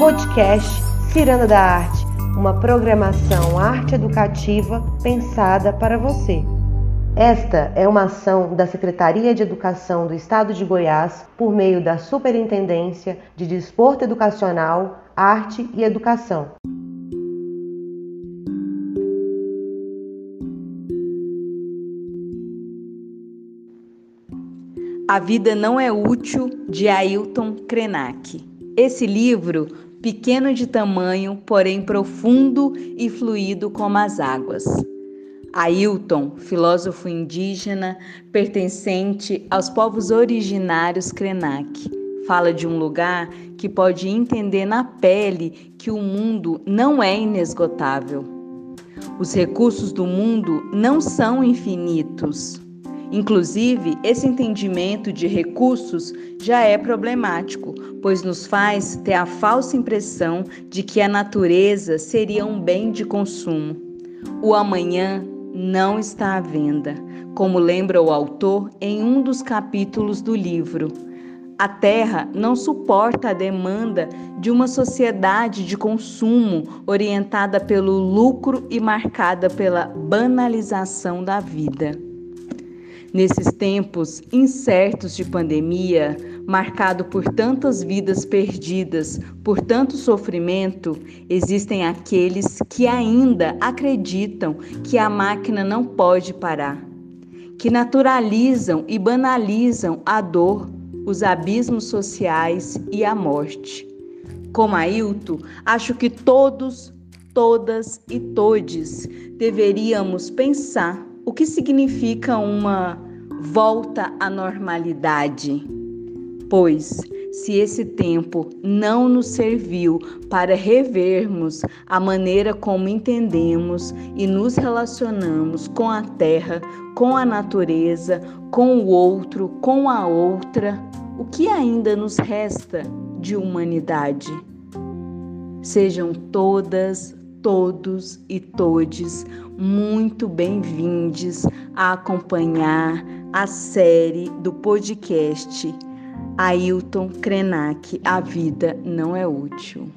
Podcast Ciranda da Arte, uma programação arte educativa pensada para você. Esta é uma ação da Secretaria de Educação do Estado de Goiás por meio da Superintendência de Desporto Educacional, Arte e Educação. A Vida Não é Útil, de Ailton Krenak. Esse livro, pequeno de tamanho, porém profundo e fluido como as águas. Ailton, filósofo indígena pertencente aos povos originários Krenak, fala de um lugar que pode entender na pele que o mundo não é inesgotável. Os recursos do mundo não são infinitos. Inclusive, esse entendimento de recursos já é problemático, pois nos faz ter a falsa impressão de que a natureza seria um bem de consumo. O amanhã não está à venda, como lembra o autor em um dos capítulos do livro. A Terra não suporta a demanda de uma sociedade de consumo orientada pelo lucro e marcada pela banalização da vida. Nesses tempos incertos de pandemia, marcado por tantas vidas perdidas, por tanto sofrimento, existem aqueles que ainda acreditam que a máquina não pode parar, que naturalizam e banalizam a dor, os abismos sociais e a morte. Como Ailton, acho que todos, todas e todes deveríamos pensar o que significa uma volta à normalidade? Pois, se esse tempo não nos serviu para revermos a maneira como entendemos e nos relacionamos com a terra, com a natureza, com o outro, com a outra, o que ainda nos resta de humanidade? Sejam todas, todos e todes muito bem-vindos a acompanhar a série do podcast Ailton Krenak A Vida Não é Útil.